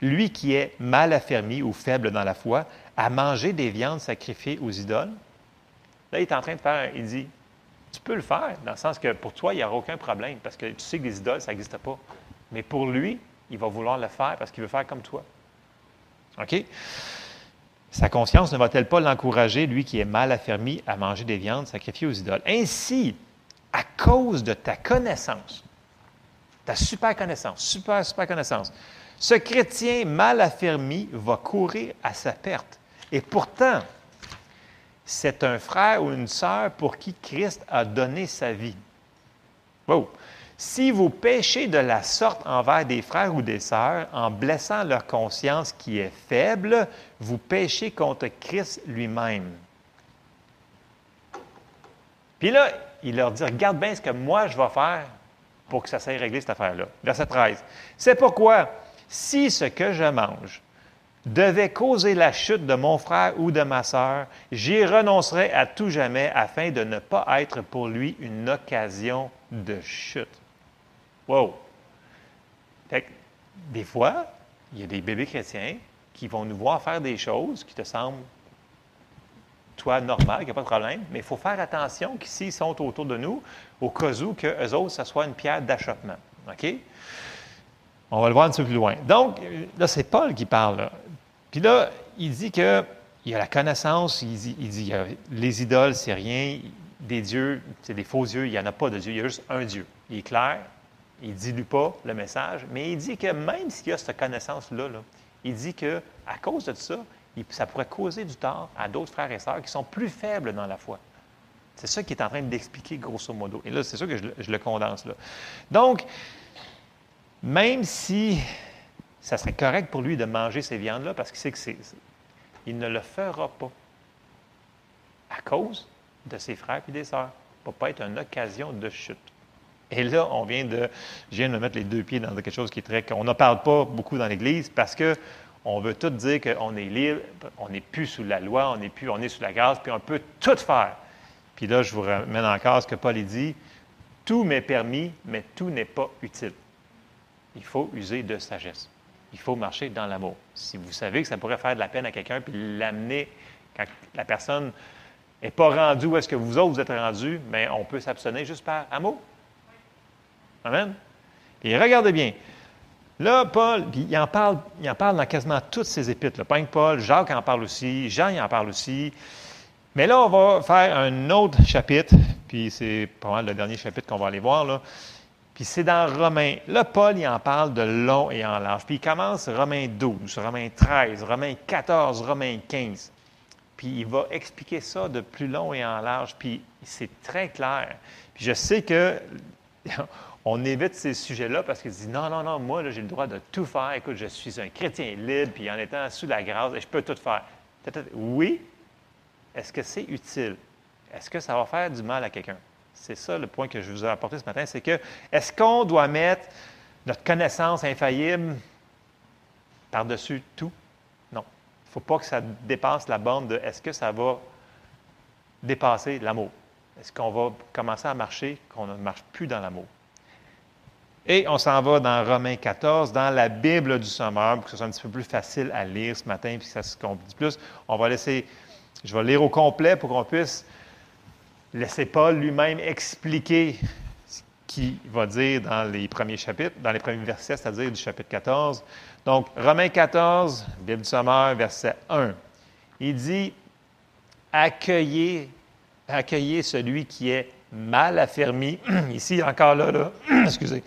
lui qui est mal affermi ou faible dans la foi, à manger des viandes sacrifiées aux idoles? Là, il est en train de faire, il dit, tu peux le faire, dans le sens que pour toi, il n'y aura aucun problème, parce que tu sais que les idoles, ça n'existe pas. Mais pour lui, il va vouloir le faire parce qu'il veut faire comme toi. OK? Sa conscience ne va-t-elle pas l'encourager, lui qui est mal affermi, à manger des viandes sacrifiées aux idoles? Ainsi, à cause de ta connaissance, ta super connaissance, super, super connaissance, ce chrétien mal affermi va courir à sa perte. Et pourtant, c'est un frère ou une sœur pour qui Christ a donné sa vie. Wow. Si vous péchez de la sorte envers des frères ou des sœurs en blessant leur conscience qui est faible, vous péchez contre Christ lui-même. Puis là, il leur dit, regarde bien ce que moi je vais faire pour que ça s'aille régler cette affaire-là. Verset 13. C'est pourquoi, si ce que je mange devait causer la chute de mon frère ou de ma sœur, j'y renoncerai à tout jamais afin de ne pas être pour lui une occasion de chute. Wow! des fois, il y a des bébés chrétiens qui vont nous voir faire des choses qui te semblent, toi, normal, qu'il n'y a pas de problème, mais il faut faire attention qu'ici, sont autour de nous, au cas où que eux autres, ça soit une pierre d'achoppement. OK? On va le voir un peu plus loin. Donc, là, c'est Paul qui parle. Puis là, il dit que il y a la connaissance, il dit, il dit les idoles, c'est rien, des dieux, c'est des faux dieux, il n'y en a pas de Dieu, il y a juste un Dieu. Il est clair, il ne dilue pas le message, mais il dit que même s'il y a cette connaissance-là, il dit que à cause de ça, ça pourrait causer du tort à d'autres frères et sœurs qui sont plus faibles dans la foi. C'est ça qu'il est en train d'expliquer grosso modo. Et là, c'est ça que je, le condense là. Donc, même si ça serait correct pour lui de manger ces viandes-là, parce qu'il sait que c'est. Il ne le fera pas. À cause de ses frères et des sœurs. Ça ne pas être une occasion de chute. Et là, on vient de, je viens de mettre les deux pieds dans quelque chose qui est très, qu'on ne parle pas beaucoup dans l'Église parce que on veut tout dire qu'on est libre, on n'est plus sous la loi, on n'est plus, on est sous la grâce, puis on peut tout faire. Puis là, je vous ramène encore ce que Paul dit, tout m'est permis, mais tout n'est pas utile. Il faut user de sagesse. Il faut marcher dans l'amour. Si vous savez que ça pourrait faire de la peine à quelqu'un, puis l'amener quand la personne n'est pas rendue où est-ce que vous autres vous êtes rendus, mais on peut s'abstenir juste par amour. Amen. Et regardez bien. Là, Paul, il en parle, il en parle dans quasiment toutes ses épîtres. Peintre Paul, Jacques en parle aussi, Jean il en parle aussi. Mais là, on va faire un autre chapitre, puis c'est mal le dernier chapitre qu'on va aller voir. Là. Puis c'est dans Romains. Là, Paul, il en parle de long et en large. Puis il commence Romains 12, Romains 13, Romains 14, Romains 15. Puis il va expliquer ça de plus long et en large. Puis c'est très clair. Puis je sais que on évite ces sujets-là parce qu'il dit non, non, non, moi, j'ai le droit de tout faire. Écoute, je suis un chrétien libre, puis en étant sous la grâce, je peux tout faire. Oui. Est-ce que c'est utile? Est-ce que ça va faire du mal à quelqu'un? C'est ça le point que je vous ai apporté ce matin, c'est que est-ce qu'on doit mettre notre connaissance infaillible par-dessus tout? Non. Il ne faut pas que ça dépasse la bande de est-ce que ça va dépasser l'amour? Est-ce qu'on va commencer à marcher qu'on ne marche plus dans l'amour? Et on s'en va dans Romains 14, dans la Bible du Sommeur, pour que ce soit un petit peu plus facile à lire ce matin, puis que ça se complique plus. On va laisser, je vais lire au complet pour qu'on puisse laisser Paul lui-même expliquer ce qu'il va dire dans les premiers chapitres, dans les premiers versets, c'est-à-dire du chapitre 14. Donc, Romains 14, Bible du Sommeur, verset 1. Il dit Accueillez, accueillez celui qui est mal affermi. Ici, encore là, là excusez.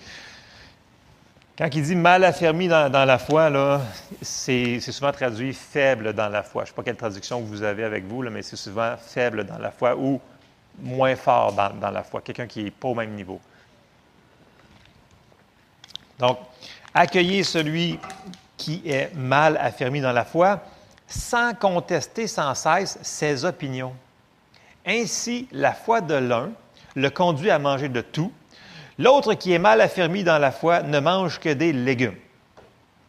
Quand il dit mal affermi dans, la foi, là, c'est, souvent traduit faible dans la foi. Je ne sais pas quelle traduction vous avez avec vous, là, mais c'est souvent faible dans la foi ou moins fort dans, la foi, quelqu'un qui n'est pas au même niveau. Donc, accueillez celui qui est mal affermi dans la foi sans contester sans cesse ses opinions. Ainsi, la foi de l'un le conduit à manger de tout, L'autre qui est mal affermi dans la foi ne mange que des légumes.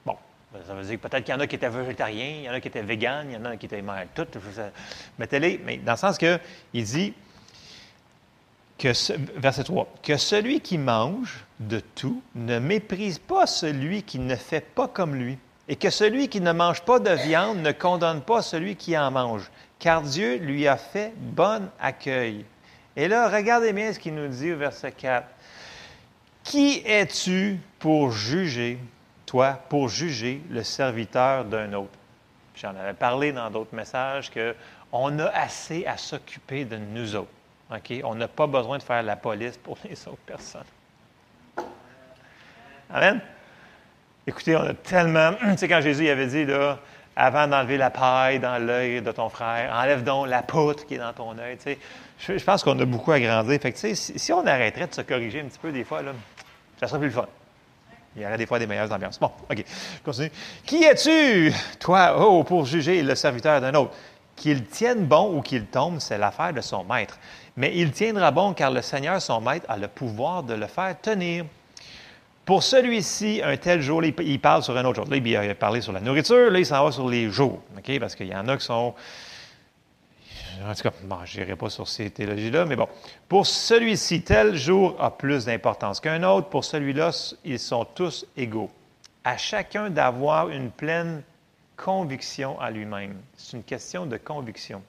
Bon, Ça veut dire peut-être qu'il y en a qui étaient végétariens, il y en a qui étaient véganes, il y en a qui étaient tout. Mettez-les, mais dans le sens que il dit que verset 3, que celui qui mange de tout ne méprise pas celui qui ne fait pas comme lui, et que celui qui ne mange pas de viande ne condamne pas celui qui en mange, car Dieu lui a fait bon accueil. Et là, regardez bien ce qu'il nous dit au verset 4. Qui es-tu pour juger, toi, pour juger le serviteur d'un autre? J'en avais parlé dans d'autres messages qu'on a assez à s'occuper de nous autres. On n'a pas besoin de faire la police pour les autres personnes. Amen? Écoutez, on a tellement. Tu sais, quand Jésus avait dit, là, avant d'enlever la paille dans l'œil de ton frère, enlève donc la poutre qui est dans ton œil. Tu sais, je, pense qu'on a beaucoup à grandir. Fait que, tu sais, si, on arrêterait de se corriger un petit peu des fois, là, ça serait plus le fun. Il y aurait des fois des meilleures ambiances. Bon, OK. Continue. Qui es-tu, toi, oh, pour juger le serviteur d'un autre? Qu'il tienne bon ou qu'il tombe, c'est l'affaire de son maître. Mais il tiendra bon car le Seigneur, son maître, a le pouvoir de le faire tenir. Pour celui-ci, un tel jour, il parle sur un autre jour. Là, il a parlé sur la nourriture, là, il s'en va sur les jours. OK? Parce qu'il y en a qui sont. En tout cas, je n'irai pas sur ces théologies-là, mais bon. Pour celui-ci, tel jour a plus d'importance qu'un autre. Pour celui-là, ils sont tous égaux. À chacun d'avoir une pleine conviction à lui-même. C'est une question de conviction.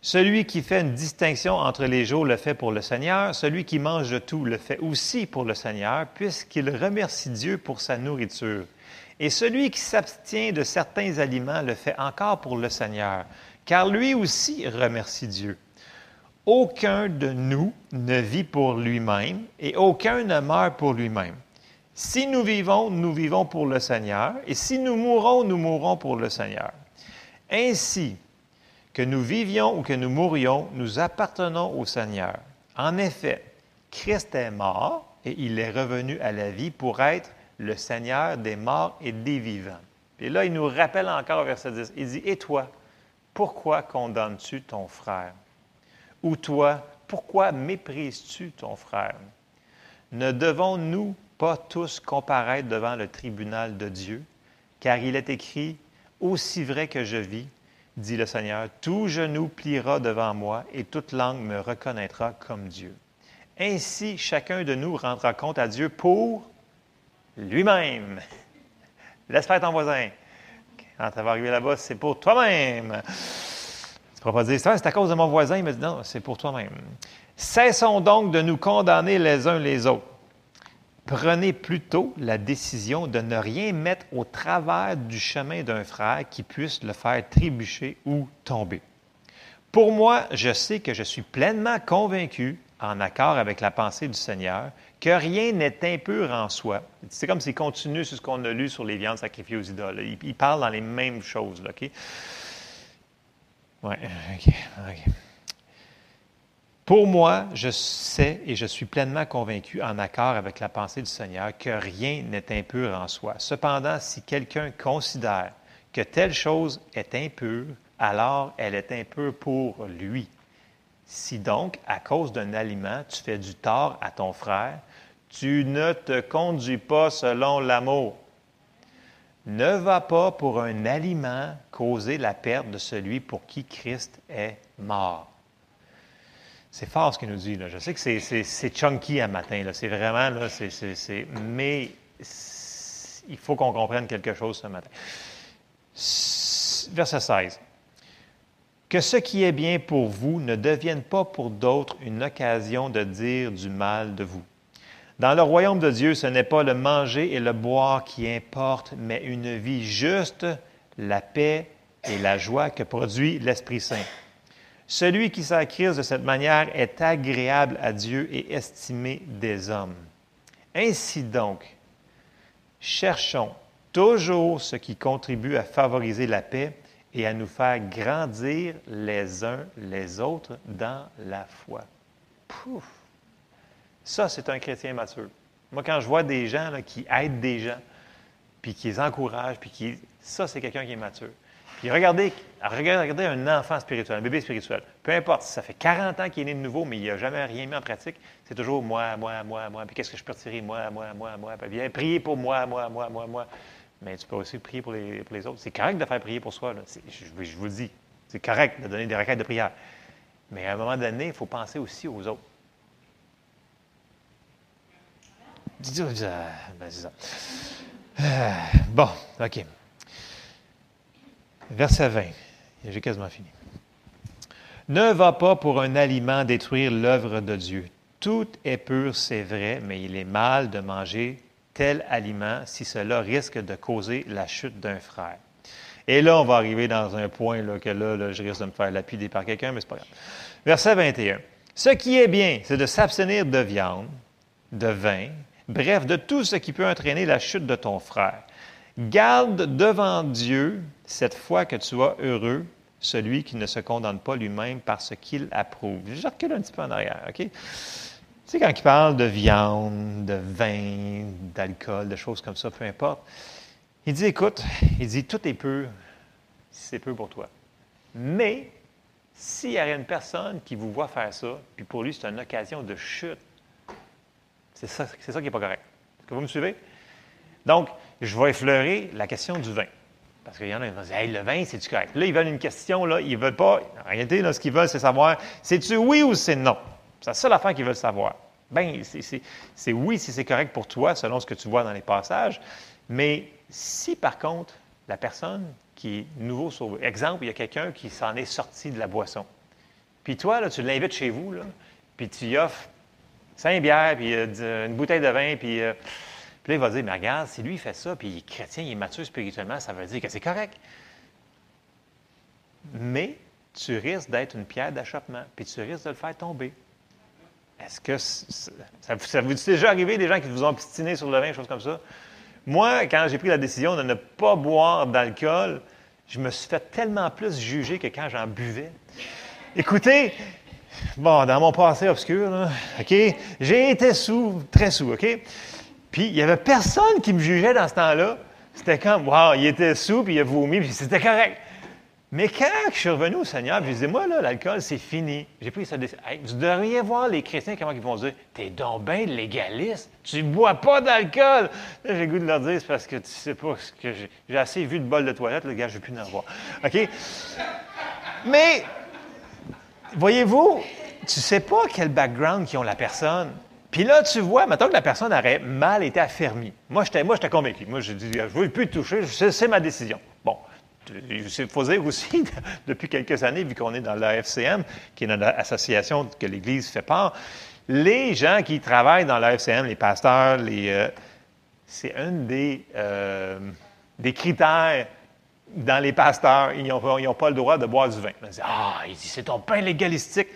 Celui qui fait une distinction entre les jours le fait pour le Seigneur, celui qui mange de tout le fait aussi pour le Seigneur, puisqu'il remercie Dieu pour sa nourriture. Et celui qui s'abstient de certains aliments le fait encore pour le Seigneur, car lui aussi remercie Dieu. Aucun de nous ne vit pour lui-même et aucun ne meurt pour lui-même. Si nous vivons, nous vivons pour le Seigneur, et si nous mourons, nous mourrons pour le Seigneur. Ainsi, que nous vivions ou que nous mourions, nous appartenons au Seigneur. En effet, Christ est mort et il est revenu à la vie pour être le Seigneur des morts et des vivants. Et là, il nous rappelle encore verset 10, il dit, Et toi, pourquoi condamnes-tu ton frère? Ou toi, pourquoi méprises-tu ton frère? Ne devons-nous pas tous comparaître devant le tribunal de Dieu? Car il est écrit, Aussi vrai que je vis, dit le Seigneur, tout genou pliera devant moi et toute langue me reconnaîtra comme Dieu. Ainsi, chacun de nous rendra compte à Dieu pour lui-même. Laisse faire ton voisin. Quand tu vas arriver là-bas, c'est pour toi-même. Tu ne pourras pas dire, c'est à cause de mon voisin, mais non, c'est pour toi-même. Cessons donc de nous condamner les uns les autres Prenez plutôt la décision de ne rien mettre au travers du chemin d'un frère qui puisse le faire trébucher ou tomber. Pour moi, je sais que je suis pleinement convaincu, en accord avec la pensée du Seigneur, que rien n'est impur en soi. C'est comme s'il continue sur ce qu'on a lu sur les viandes sacrifiées aux idoles. Il, parle dans les mêmes choses. OK? Oui, OK. OK. Pour moi, je sais et je suis pleinement convaincu, en accord avec la pensée du Seigneur, que rien n'est impur en soi. Cependant, si quelqu'un considère que telle chose est impure, alors elle est impure pour lui. Si donc, à cause d'un aliment, tu fais du tort à ton frère, tu ne te conduis pas selon l'amour. Ne va pas pour un aliment causer la perte de celui pour qui Christ est mort. C'est fort ce qu'il nous dit. Je sais que c'est chunky à matin. C'est vraiment, mais il faut qu'on comprenne quelque chose ce matin. Verset 16. Que ce qui est bien pour vous ne devienne pas pour d'autres une occasion de dire du mal de vous. Dans le royaume de Dieu, ce n'est pas le manger et le boire qui importent, mais une vie juste, la paix et la joie que produit l'Esprit Saint. Celui qui s'acquiert de cette manière est agréable à Dieu et estimé des hommes. Ainsi donc, cherchons toujours ce qui contribue à favoriser la paix et à nous faire grandir les uns les autres dans la foi. Pouf! Ça, c'est un chrétien mature. Moi, quand je vois des gens qui aident des gens, puis qui les encouragent, puis qui... Ça, c'est quelqu'un qui est mature. Puis regardez, regardez un enfant spirituel, un bébé spirituel. Peu importe, ça fait 40 ans qu'il est né de nouveau, mais il n'a jamais rien mis en pratique, c'est toujours moi, moi, moi, moi. Puis qu'est-ce que je peux retirer? Moi, moi, moi, moi. Puis viens prier pour moi, moi, moi, moi, moi. Mais tu peux aussi prier pour les, autres. C'est correct de faire prier pour soi. Je, je, vous le dis. C'est correct de donner des requêtes de prière. Mais à un moment donné, il faut penser aussi aux autres. Ben, c'est ça. Euh, bon, OK. Verset 20. J'ai quasiment fini. Ne va pas pour un aliment détruire l'œuvre de Dieu. Tout est pur, c'est vrai, mais il est mal de manger tel aliment si cela risque de causer la chute d'un frère. Et là, on va arriver dans un point là, que là, je risque de me faire lapider par quelqu'un, mais c'est pas grave. Verset 21. Ce qui est bien, c'est de s'abstenir de viande, de vin, bref, de tout ce qui peut entraîner la chute de ton frère. Garde devant Dieu cette fois que tu as heureux celui qui ne se condamne pas lui-même par ce qu'il approuve. Je recule un petit peu en arrière, OK? Tu sais, quand il parle de viande, de vin, d'alcool, de choses comme ça, peu importe, il dit, écoute, il dit, tout est peu si c'est peu pour toi. Mais, s'il y a une personne qui vous voit faire ça, puis pour lui, c'est une occasion de chute, c'est ça, c'est ça qui n'est pas correct. Est-ce que vous me suivez? Donc, je vais effleurer la question du vin. Parce qu'il y en a qui vont dire Hey, le vin, c'est-tu correct? Là, ils veulent une question, là, ils ne veulent pas. En réalité, ce qu'ils veulent, c'est savoir c'est-tu oui ou c'est non? C'est la seule affaire qu'ils veulent savoir. Bien, c'est oui si c'est correct pour toi, selon ce que tu vois dans les passages. Mais si, par contre, la personne qui est nouveau sauvé, exemple, il y a quelqu'un qui s'en est sorti de la boisson. Puis toi, là, tu l'invites chez vous, là, puis tu y offres cinq bières, puis euh, une bouteille de vin, puis. Euh, là, il va dire, mais regarde, si lui fait ça, puis il est chrétien, il est mature spirituellement, ça veut dire que c'est correct. Mais tu risques d'être une pierre d'achoppement, puis tu risques de le faire tomber. Est-ce que ça, vous est déjà arrivé des gens qui vous ont obstiné sur le vin, choses comme ça? Moi, quand j'ai pris la décision de ne pas boire d'alcool, je me suis fait tellement plus juger que quand j'en buvais. Écoutez, bon, dans mon passé obscur, OK, j'ai été sous, très sous, OK? Puis, il n'y avait personne qui me jugeait dans ce temps-là. C'était comme, wow, il était sous, puis il a vomi, puis c'était correct. Mais quand je suis revenu au Seigneur, je disais, moi, là, l'alcool, c'est fini. J'ai pris ça. Hey, vous devriez voir les chrétiens, comment ils vont dire, t'es donc bien légaliste, tu bois pas d'alcool. Là, j'ai le goût de leur dire, c'est parce que tu sais pas ce que j'ai. J'ai assez vu de bol de toilette, le gars, je ne vais plus en voir. OK? Mais, voyez-vous, tu sais pas quel background qui ont la personne. Puis là, tu vois, maintenant que la personne aurait mal été affermie. Moi, j'étais, moi, convaincu. Moi, j'ai dit, je ne veux plus te toucher, c'est, ma décision. Bon. Il faut dire aussi, depuis quelques années, vu qu'on est dans la FCM, qui est dans l'association que l'Église fait part, les gens qui travaillent dans la FCM, les pasteurs, les, euh, c'est un des, euh, des critères dans les pasteurs. Ils n'ont pas le droit de boire du vin. Ils disent, ah, c'est ton pain légalistique.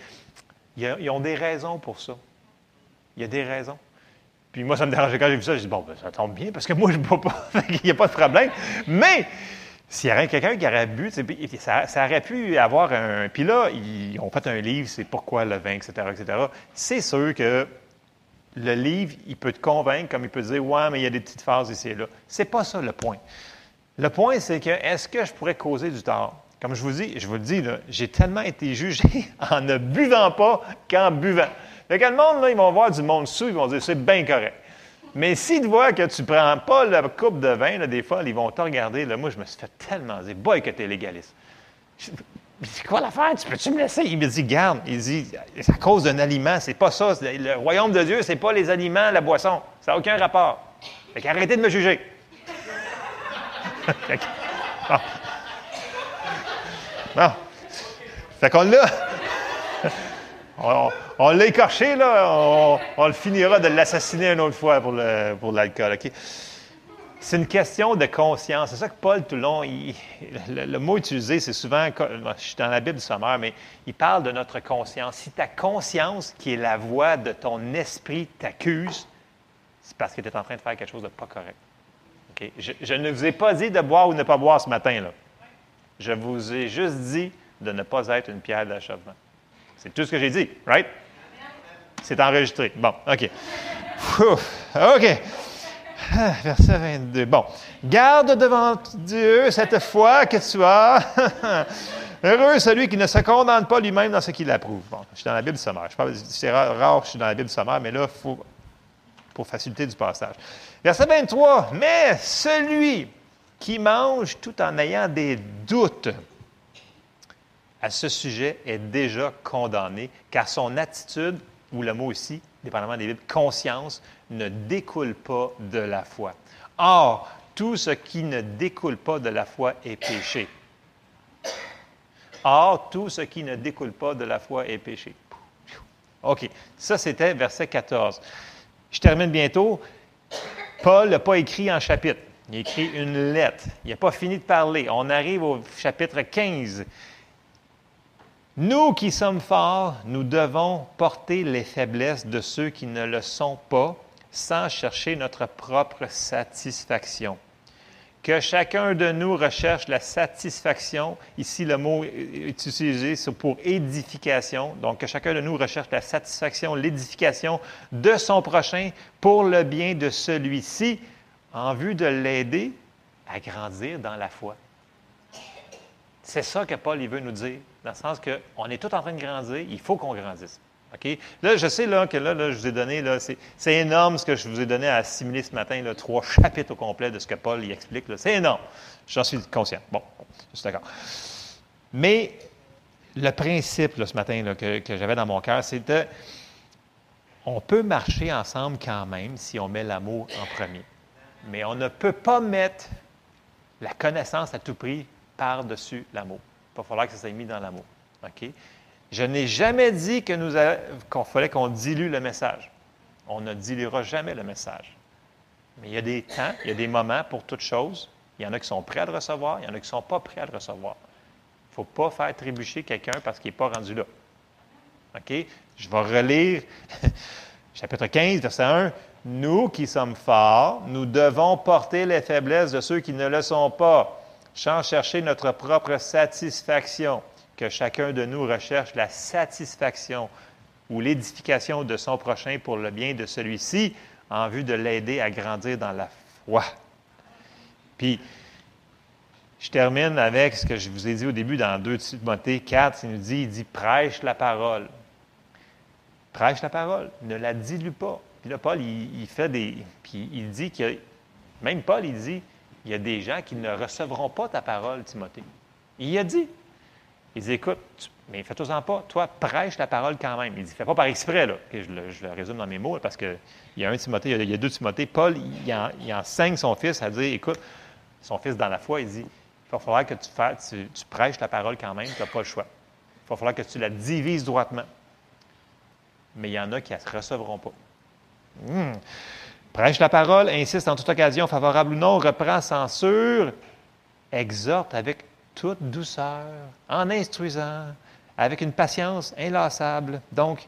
ils ont des raisons pour ça. Il y a des raisons. Puis moi, ça me dérangeait quand j'ai vu ça. J'ai dit, bon, ben, ça tombe bien parce que moi, je ne bois pas. Il n'y a pas de problème. Mais s'il y avait quelqu'un qui aurait bu, ça, aurait pu avoir un. Puis là, ils ont fait un livre, c'est pourquoi le vin, etc., etc. C'est sûr que le livre, il peut te convaincre, comme il peut te dire, ouais, mais il y a des petites phases ici et là. C'est pas ça le point. Le point, c'est que est-ce que je pourrais causer du tort? Comme je vous dis, je vous le dis, j'ai tellement été jugé en ne buvant pas qu'en buvant. Fait que le monde, là, ils vont voir du monde sous, ils vont dire c'est bien correct. Mais s'ils voient que tu ne prends pas la coupe de vin, des fois, ils vont te regarder. Moi, je me suis fait tellement dire, boy, que tu es légaliste. C'est quoi l'affaire? Tu peux-tu me laisser? Il me dit, garde. Il dit, c'est à cause d'un aliment. C'est pas ça. Le royaume de Dieu, c'est pas les aliments, la boisson. Ça n'a aucun rapport. Fait qu'arrêtez de me juger. bon. bon. Fait qu'on l'a. On, l'a écorché, là, on, le finira de l'assassiner une autre fois pour, l'alcool. C'est une question de conscience. C'est ça que Paul, tout le mot utilisé, c'est souvent, je suis dans la Bible sommaire, mais il parle de notre conscience. Si ta conscience, qui est la voix de ton esprit, t'accuse, c'est parce que tu es en train de faire quelque chose de pas correct. Je, ne vous ai pas dit de boire ou ne pas boire ce matin. là. Je vous ai juste dit de ne pas être une pierre d'achoppement. C'est tout ce que j'ai dit, right? C'est enregistré. Bon, OK. OK. Ah, verset 22. Bon. Garde devant Dieu cette foi que tu as. Heureux celui qui ne se condamne pas lui-même dans ce qu'il approuve. Bon, je suis dans la Bible sommaire. C'est rare, que je suis dans la Bible sommaire, mais là, faut, pour faciliter du passage. Verset 23. Mais celui qui mange tout en ayant des doutes à ce sujet est déjà condamné, car son attitude, ou le mot ici, dépendamment des Bibles, conscience, ne découle pas de la foi. Or, tout ce qui ne découle pas de la foi est péché. Or, tout ce qui ne découle pas de la foi est péché. OK, ça c'était verset 14. Je termine bientôt. Paul n'a pas écrit en chapitre. Il a écrit une lettre. Il n'a pas fini de parler. On arrive au chapitre 15. Nous qui sommes forts, nous devons porter les faiblesses de ceux qui ne le sont pas sans chercher notre propre satisfaction. Que chacun de nous recherche la satisfaction. Ici, le mot est utilisé pour édification. Donc, que chacun de nous recherche la satisfaction, l'édification de son prochain pour le bien de celui-ci, en vue de l'aider à grandir dans la foi. C'est ça que Paul veut nous dire dans le sens qu'on est tous en train de grandir, il faut qu'on grandisse. Là, je sais là, que là, je vous ai donné, là, c'est, énorme ce que je vous ai donné à assimiler ce matin, là, trois chapitres au complet de ce que Paul y explique. C'est énorme. J'en suis conscient. Bon, je suis d'accord. Mais le principe ce matin que, que j'avais dans mon cœur, c'était on peut marcher ensemble quand même si on met l'amour en premier. Mais on ne peut pas mettre la connaissance à tout prix par-dessus l'amour. Il va falloir que ça soit mis dans l'amour. OK? Je n'ai jamais dit que nous qu'on fallait qu'on dilue le message. On ne diluera jamais le message. Mais il y a des temps, il y a des moments pour toutes choses. Il y en a qui sont prêts à le recevoir, il y en a qui ne sont pas prêts à le recevoir. Il ne faut pas faire trébucher quelqu'un parce qu'il n'est pas rendu là. OK? Je vais relire chapitre 15, verset 1. Nous qui sommes forts, nous devons porter les faiblesses de ceux qui ne le sont pas sans chercher notre propre satisfaction, que chacun de nous recherche la satisfaction ou l'édification de son prochain pour le bien de celui-ci, en vue de l'aider à grandir dans la foi. Puis, je termine avec ce que je vous ai dit au début dans 2 Timothée 4, il nous dit, il dit, prêche la parole. Prêche la parole, ne la dilue pas. Puis là, Paul, il, il fait des... Puis il dit que, même Paul, il dit, il y a des gens qui ne recevront pas ta parole, Timothée. Il a dit. Il dit, écoute, mais fais-toi-en pas. Toi, prêche la parole quand même. Il dit, fais pas par exprès, là, je le, résume dans mes mots, parce qu'il y a un Timothée, il y a, deux Timothées. Paul, il, enseigne son fils à dire, écoute, son fils dans la foi, il dit, il va falloir que tu, fasses, tu, prêches la parole quand même, tu n'as pas le choix. Il va falloir que tu la divises droitement. Mais il y en a qui ne recevront pas. Hmm. Prêche la parole, insiste en toute occasion, favorable ou non, reprend, censure, exhorte avec toute douceur, en instruisant, avec une patience inlassable. Donc,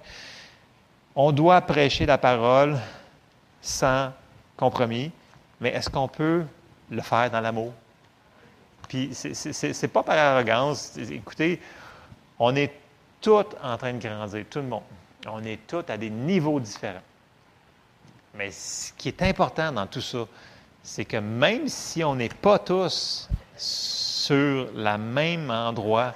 on doit prêcher la parole sans compromis, mais est-ce qu'on peut le faire dans l'amour? Puis, ce n'est pas par arrogance. Écoutez, on est tous en train de grandir, tout le monde. On est tous à des niveaux différents. Mais ce qui est important dans tout ça, c'est que même si on n'est pas tous sur le même endroit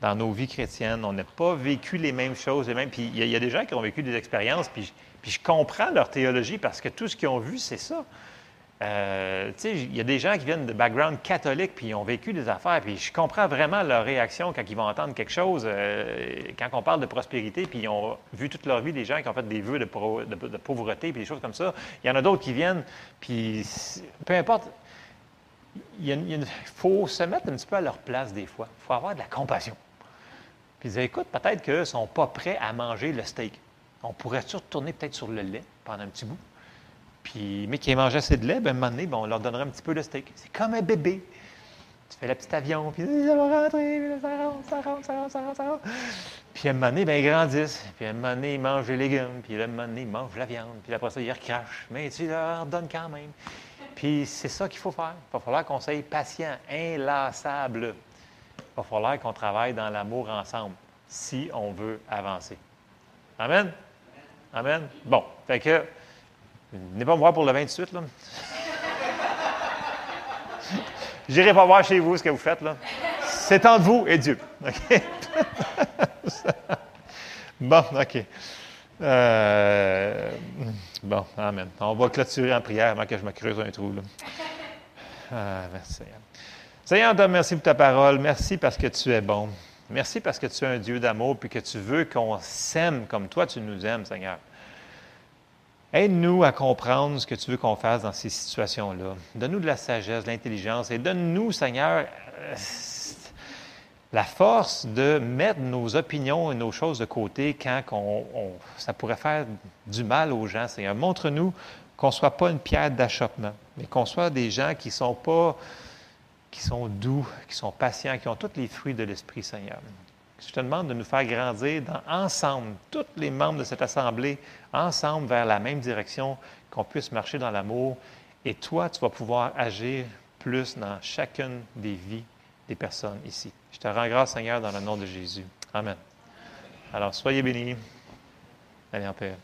dans nos vies chrétiennes, on n'a pas vécu les mêmes choses, les mêmes. Puis il y, a des gens qui ont vécu des expériences, puis je comprends leur théologie parce que tout ce qu'ils ont vu, c'est ça. Euh, il y a des gens qui viennent de background catholique puis ils ont vécu des affaires, puis je comprends vraiment leur réaction quand ils vont entendre quelque chose. Euh, quand on parle de prospérité, puis ils ont vu toute leur vie des gens qui ont fait des vœux de, pauvreté, puis des choses comme ça. Il y en a d'autres qui viennent, puis peu importe, il, faut se mettre un petit peu à leur place des fois. Il faut avoir de la compassion. Puis dire, écoute, peut-être qu'ils ne sont pas prêts à manger le steak. On pourrait-tu retourner peut-être sur le lait pendant un petit bout? Puis, mais qui mangé assez de lait, ben, un moment donné, on leur donnerait un petit peu de steak. C'est comme un bébé. Tu fais le petit avion, puis ça va rentrer, puis ça rentre, ça rentre, ça rentre, ça rentre, ça rentre. Puis à un moment donné, ben, ils grandissent. Puis à un moment donné, ils mangent les légumes. Puis à un moment donné, ils mangent la viande. Puis après ça, ils recrachent. Mais tu leur donnes quand même. Puis c'est ça qu'il faut faire. Il va falloir qu'on soit patient, inlassable. Il va falloir qu'on travaille dans l'amour ensemble si on veut avancer. Amen? Amen? Bon, fait que Venez pas me voir pour le 28, là. J'irai pas voir chez vous ce que vous faites, là. C'est entre vous et Dieu. Bon, OK. Euh, bon, Amen. On va clôturer en prière avant que je me creuse un trou. Là. Ah, merci Seigneur. Seigneur, te remercie pour ta parole. Merci parce que tu es bon. Merci parce que tu es un Dieu d'amour puis que tu veux qu'on s'aime comme toi tu nous aimes, Seigneur. Aide-nous à comprendre ce que tu veux qu'on fasse dans ces situations-là. Donne-nous de la sagesse, de l'intelligence et donne-nous, Seigneur, euh, la force de mettre nos opinions et nos choses de côté quand ça pourrait faire du mal aux gens. Seigneur, montre-nous qu'on ne soit pas une pierre d'achoppement, mais qu'on soit des gens qui sont pas, qui sont doux, qui sont patients, qui ont tous les fruits de l'Esprit, Seigneur. Je te demande de nous faire grandir ensemble, tous les membres de cette assemblée, ensemble vers la même direction, qu'on puisse marcher dans l'amour. Et toi, tu vas pouvoir agir plus dans chacune des vies des personnes ici. Je te rends grâce, Seigneur, dans le nom de Jésus. Amen. Alors, soyez bénis. Allez en paix.